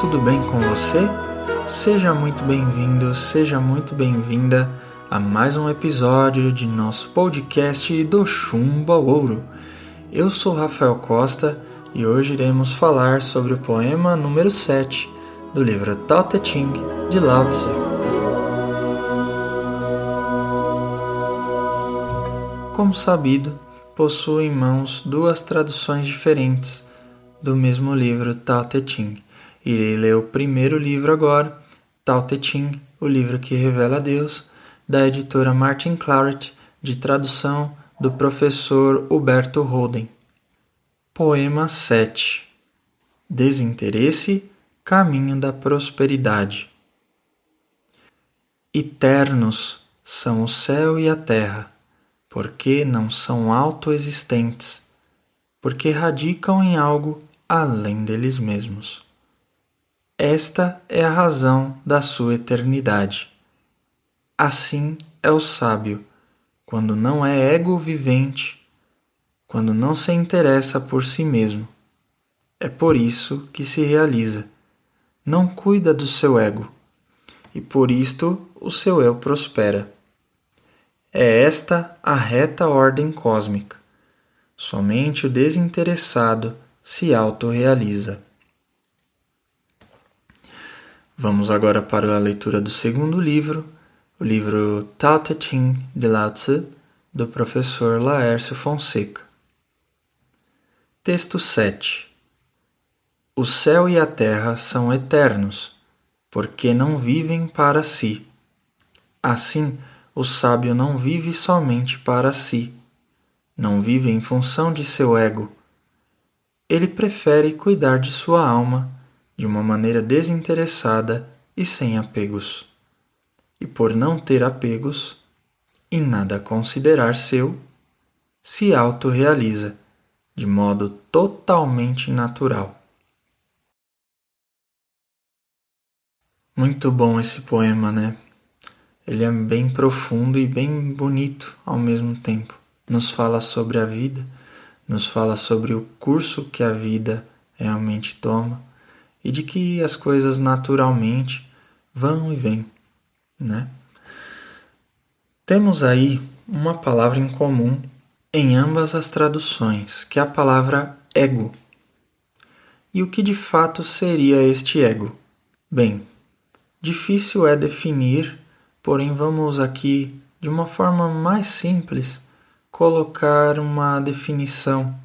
Tudo bem com você? Seja muito bem-vindo, seja muito bem-vinda a mais um episódio de nosso podcast do Chumbo Ouro. Eu sou Rafael Costa e hoje iremos falar sobre o poema número 7 do livro Tao Te Ching de Lao Tzu. Como sabido, possuo em mãos duas traduções diferentes do mesmo livro Tao Te Ching. Irei ler o primeiro livro agora, Tao Te Ching, o livro que revela a Deus, da editora Martin Claret, de tradução do professor Huberto Holden. Poema 7 Desinteresse, caminho da prosperidade. Eternos são o céu e a terra, porque não são autoexistentes, porque radicam em algo além deles mesmos. Esta é a razão da sua eternidade. Assim é o sábio, quando não é ego vivente, quando não se interessa por si mesmo. É por isso que se realiza. Não cuida do seu ego, e por isto o seu eu prospera. É esta a reta ordem cósmica. Somente o desinteressado se autorrealiza. Vamos agora para a leitura do segundo livro, o livro Tao Te Ching de Lao Tzu, do professor Laércio Fonseca. Texto 7 O céu e a terra são eternos, porque não vivem para si. Assim, o sábio não vive somente para si, não vive em função de seu ego ele prefere cuidar de sua alma de uma maneira desinteressada e sem apegos. E por não ter apegos e nada considerar seu, se autorrealiza de modo totalmente natural. Muito bom esse poema, né? Ele é bem profundo e bem bonito ao mesmo tempo. Nos fala sobre a vida nos fala sobre o curso que a vida realmente toma e de que as coisas naturalmente vão e vêm, né? Temos aí uma palavra em comum em ambas as traduções, que é a palavra ego. E o que de fato seria este ego? Bem, difícil é definir, porém vamos aqui de uma forma mais simples colocar uma definição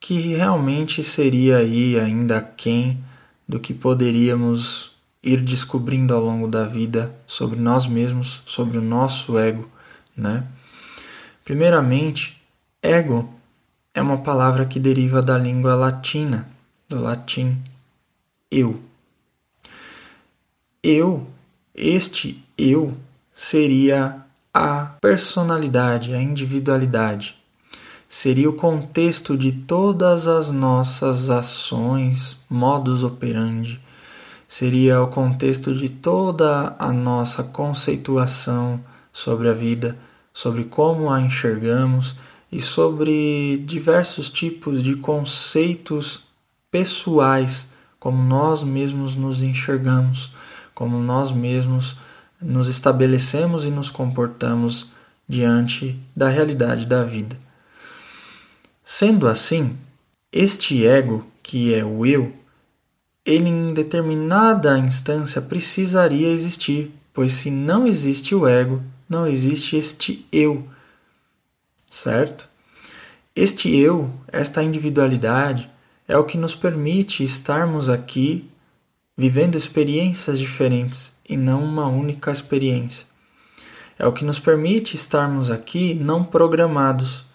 que realmente seria aí ainda quem do que poderíamos ir descobrindo ao longo da vida sobre nós mesmos, sobre o nosso ego, né? Primeiramente, ego é uma palavra que deriva da língua latina, do latim eu. Eu, este eu seria a personalidade, a individualidade. Seria o contexto de todas as nossas ações, modus operandi. Seria o contexto de toda a nossa conceituação sobre a vida, sobre como a enxergamos e sobre diversos tipos de conceitos pessoais, como nós mesmos nos enxergamos, como nós mesmos nos estabelecemos e nos comportamos diante da realidade da vida. Sendo assim, este ego, que é o eu, ele em determinada instância precisaria existir, pois se não existe o ego, não existe este eu, certo? Este eu, esta individualidade, é o que nos permite estarmos aqui vivendo experiências diferentes e não uma única experiência. É o que nos permite estarmos aqui não programados,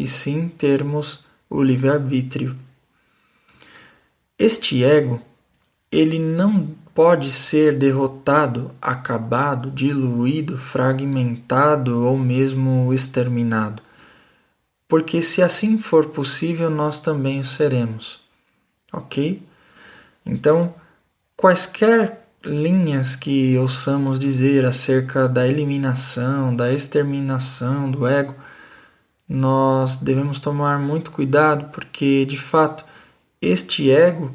e sim termos o livre-arbítrio. Este ego, ele não pode ser derrotado, acabado, diluído, fragmentado ou mesmo exterminado. Porque se assim for possível, nós também o seremos. OK? Então, quaisquer linhas que ouçamos dizer acerca da eliminação, da exterminação do ego, nós devemos tomar muito cuidado porque, de fato, este ego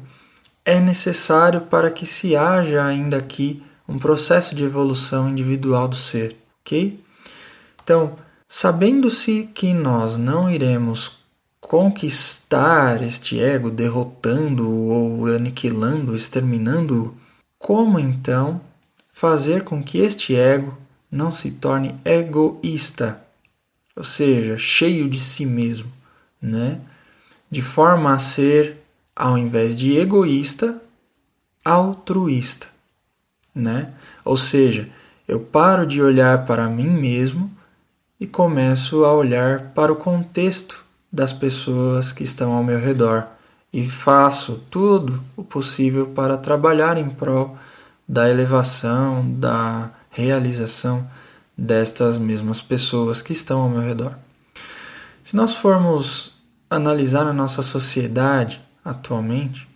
é necessário para que se haja ainda aqui um processo de evolução individual do ser, ok? Então, sabendo-se que nós não iremos conquistar este ego, derrotando ou aniquilando, exterminando, como então fazer com que este ego não se torne egoísta, ou seja, cheio de si mesmo, né? De forma a ser, ao invés de egoísta, altruísta, né? Ou seja, eu paro de olhar para mim mesmo e começo a olhar para o contexto das pessoas que estão ao meu redor e faço tudo o possível para trabalhar em prol da elevação, da realização destas mesmas pessoas que estão ao meu redor. Se nós formos analisar a nossa sociedade atualmente,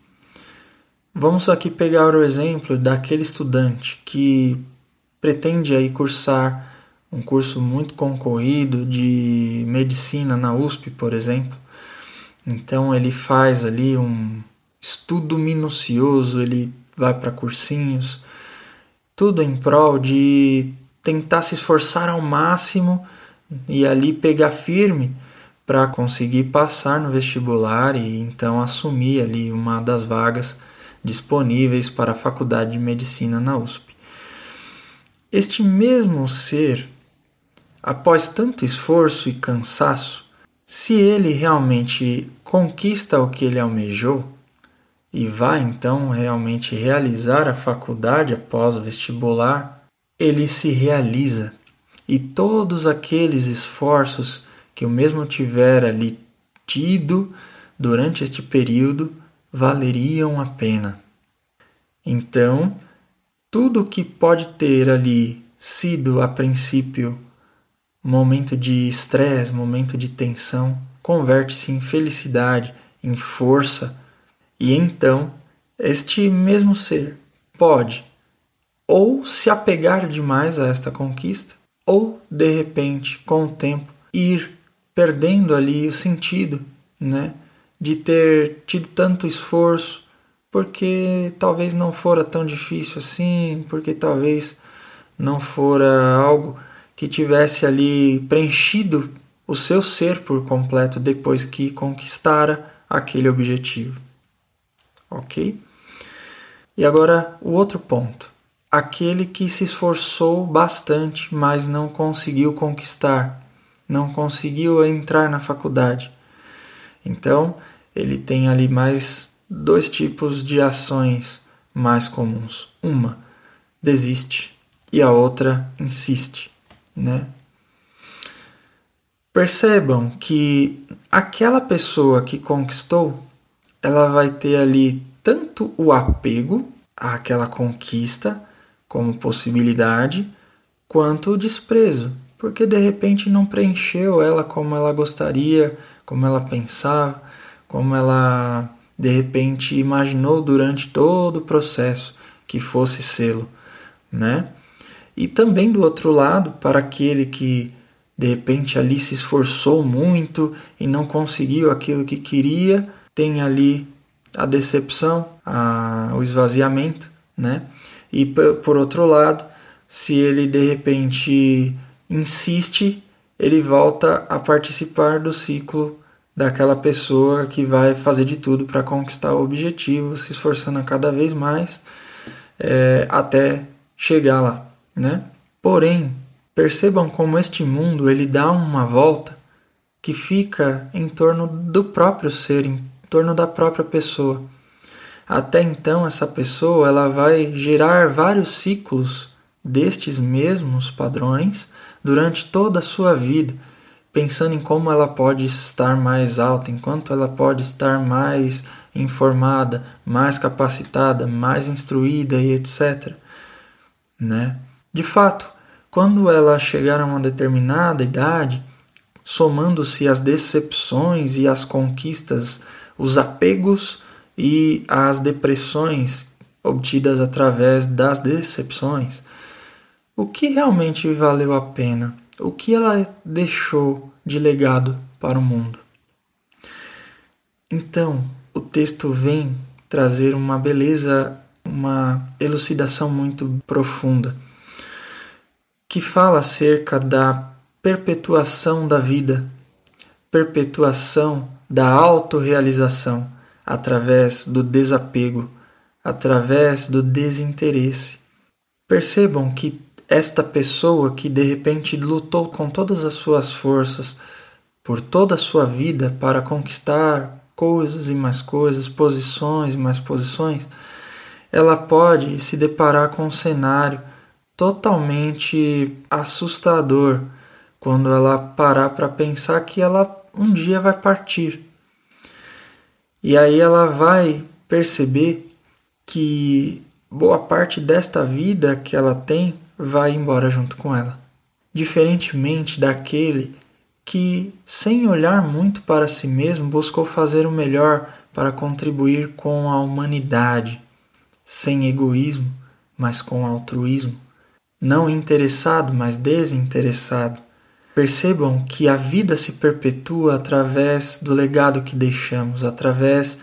vamos aqui pegar o exemplo daquele estudante que pretende aí cursar um curso muito concorrido de medicina na USP, por exemplo. Então ele faz ali um estudo minucioso, ele vai para cursinhos, tudo em prol de tentar se esforçar ao máximo e ali pegar firme para conseguir passar no vestibular e então assumir ali uma das vagas disponíveis para a Faculdade de Medicina na USP. Este mesmo ser após tanto esforço e cansaço, se ele realmente conquista o que ele almejou e vai então realmente realizar a faculdade após o vestibular, ele se realiza e todos aqueles esforços que o mesmo tiver ali tido durante este período valeriam a pena. Então, tudo que pode ter ali sido a princípio momento de estresse, momento de tensão, converte-se em felicidade, em força, e então este mesmo ser pode ou se apegar demais a esta conquista, ou de repente, com o tempo, ir perdendo ali o sentido, né, de ter tido tanto esforço, porque talvez não fora tão difícil assim, porque talvez não fora algo que tivesse ali preenchido o seu ser por completo depois que conquistara aquele objetivo. Ok? E agora o outro ponto. Aquele que se esforçou bastante, mas não conseguiu conquistar, não conseguiu entrar na faculdade. Então, ele tem ali mais dois tipos de ações mais comuns. Uma, desiste, e a outra, insiste né? Percebam que aquela pessoa que conquistou, ela vai ter ali tanto o apego àquela conquista como possibilidade, quanto o desprezo, porque de repente não preencheu ela como ela gostaria, como ela pensava, como ela de repente imaginou durante todo o processo que fosse sê-lo, né? E também do outro lado, para aquele que de repente ali se esforçou muito e não conseguiu aquilo que queria, tem ali a decepção, a, o esvaziamento, né? E por outro lado, se ele de repente insiste, ele volta a participar do ciclo daquela pessoa que vai fazer de tudo para conquistar o objetivo, se esforçando cada vez mais é, até chegar lá né? Porém, percebam como este mundo ele dá uma volta que fica em torno do próprio ser, em torno da própria pessoa. Até então essa pessoa ela vai gerar vários ciclos destes mesmos padrões durante toda a sua vida, pensando em como ela pode estar mais alta, enquanto ela pode estar mais informada, mais capacitada, mais instruída e etc, né? De fato, quando ela chegar a uma determinada idade, somando-se as decepções e as conquistas, os apegos e as depressões obtidas através das decepções, o que realmente valeu a pena? O que ela deixou de legado para o mundo? Então, o texto vem trazer uma beleza, uma elucidação muito profunda, que fala acerca da perpetuação da vida, perpetuação da autorrealização através do desapego, através do desinteresse. Percebam que esta pessoa que de repente lutou com todas as suas forças por toda a sua vida para conquistar coisas e mais coisas, posições e mais posições, ela pode se deparar com um cenário totalmente assustador quando ela parar para pensar que ela um dia vai partir. E aí ela vai perceber que boa parte desta vida que ela tem vai embora junto com ela. Diferentemente daquele que, sem olhar muito para si mesmo, buscou fazer o melhor para contribuir com a humanidade, sem egoísmo, mas com altruísmo, não interessado, mas desinteressado. Percebam que a vida se perpetua através do legado que deixamos, através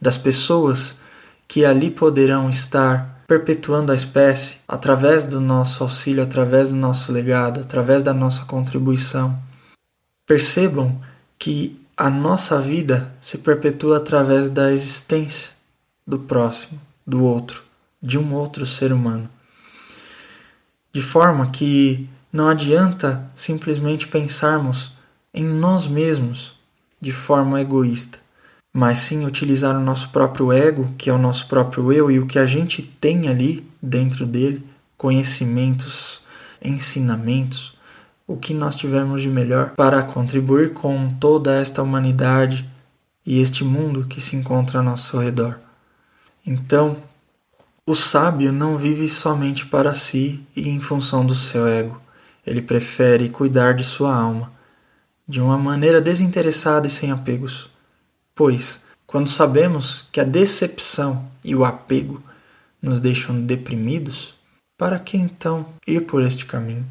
das pessoas que ali poderão estar perpetuando a espécie através do nosso auxílio, através do nosso legado, através da nossa contribuição. Percebam que a nossa vida se perpetua através da existência do próximo, do outro, de um outro ser humano. De forma que não adianta simplesmente pensarmos em nós mesmos de forma egoísta, mas sim utilizar o nosso próprio ego, que é o nosso próprio eu, e o que a gente tem ali dentro dele, conhecimentos, ensinamentos, o que nós tivermos de melhor para contribuir com toda esta humanidade e este mundo que se encontra ao nosso redor. Então, o sábio não vive somente para si e em função do seu ego. Ele prefere cuidar de sua alma de uma maneira desinteressada e sem apegos. Pois, quando sabemos que a decepção e o apego nos deixam deprimidos, para que então ir por este caminho?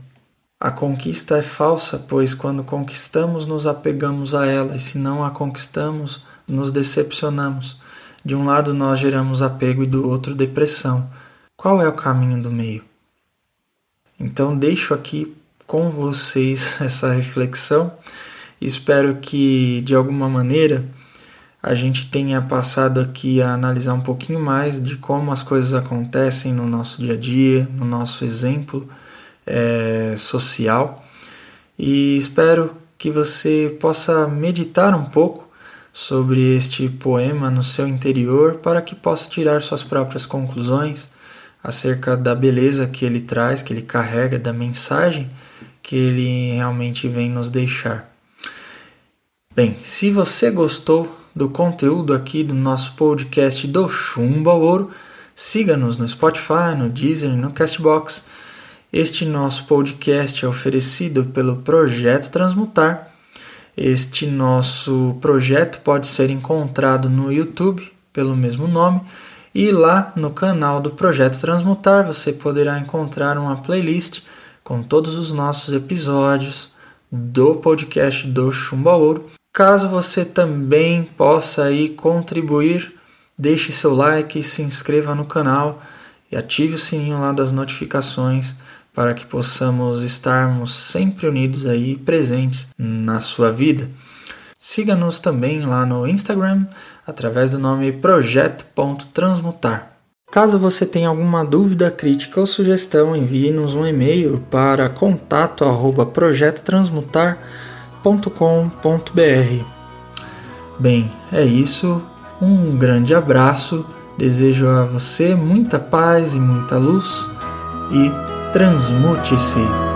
A conquista é falsa, pois quando conquistamos nos apegamos a ela, e se não a conquistamos, nos decepcionamos. De um lado nós geramos apego e do outro depressão. Qual é o caminho do meio? Então deixo aqui com vocês essa reflexão. Espero que de alguma maneira a gente tenha passado aqui a analisar um pouquinho mais de como as coisas acontecem no nosso dia a dia, no nosso exemplo é, social e espero que você possa meditar um pouco sobre este poema no seu interior para que possa tirar suas próprias conclusões acerca da beleza que ele traz, que ele carrega, da mensagem que ele realmente vem nos deixar. Bem, se você gostou do conteúdo aqui do nosso podcast do Chumbo ao Ouro, siga-nos no Spotify, no Deezer, no Castbox este nosso podcast é oferecido pelo Projeto Transmutar. Este nosso projeto pode ser encontrado no YouTube pelo mesmo nome e lá no canal do Projeto Transmutar você poderá encontrar uma playlist com todos os nossos episódios do podcast do Chumba Ouro. Caso você também possa aí contribuir, deixe seu like, se inscreva no canal e ative o sininho lá das notificações para que possamos estarmos sempre unidos aí, presentes na sua vida. Siga-nos também lá no Instagram através do nome projeto.transmutar. Caso você tenha alguma dúvida, crítica ou sugestão, envie-nos um e-mail para contato@projetotransmutar.com.br. Bem, é isso. Um grande abraço. Desejo a você muita paz e muita luz e transmute-se.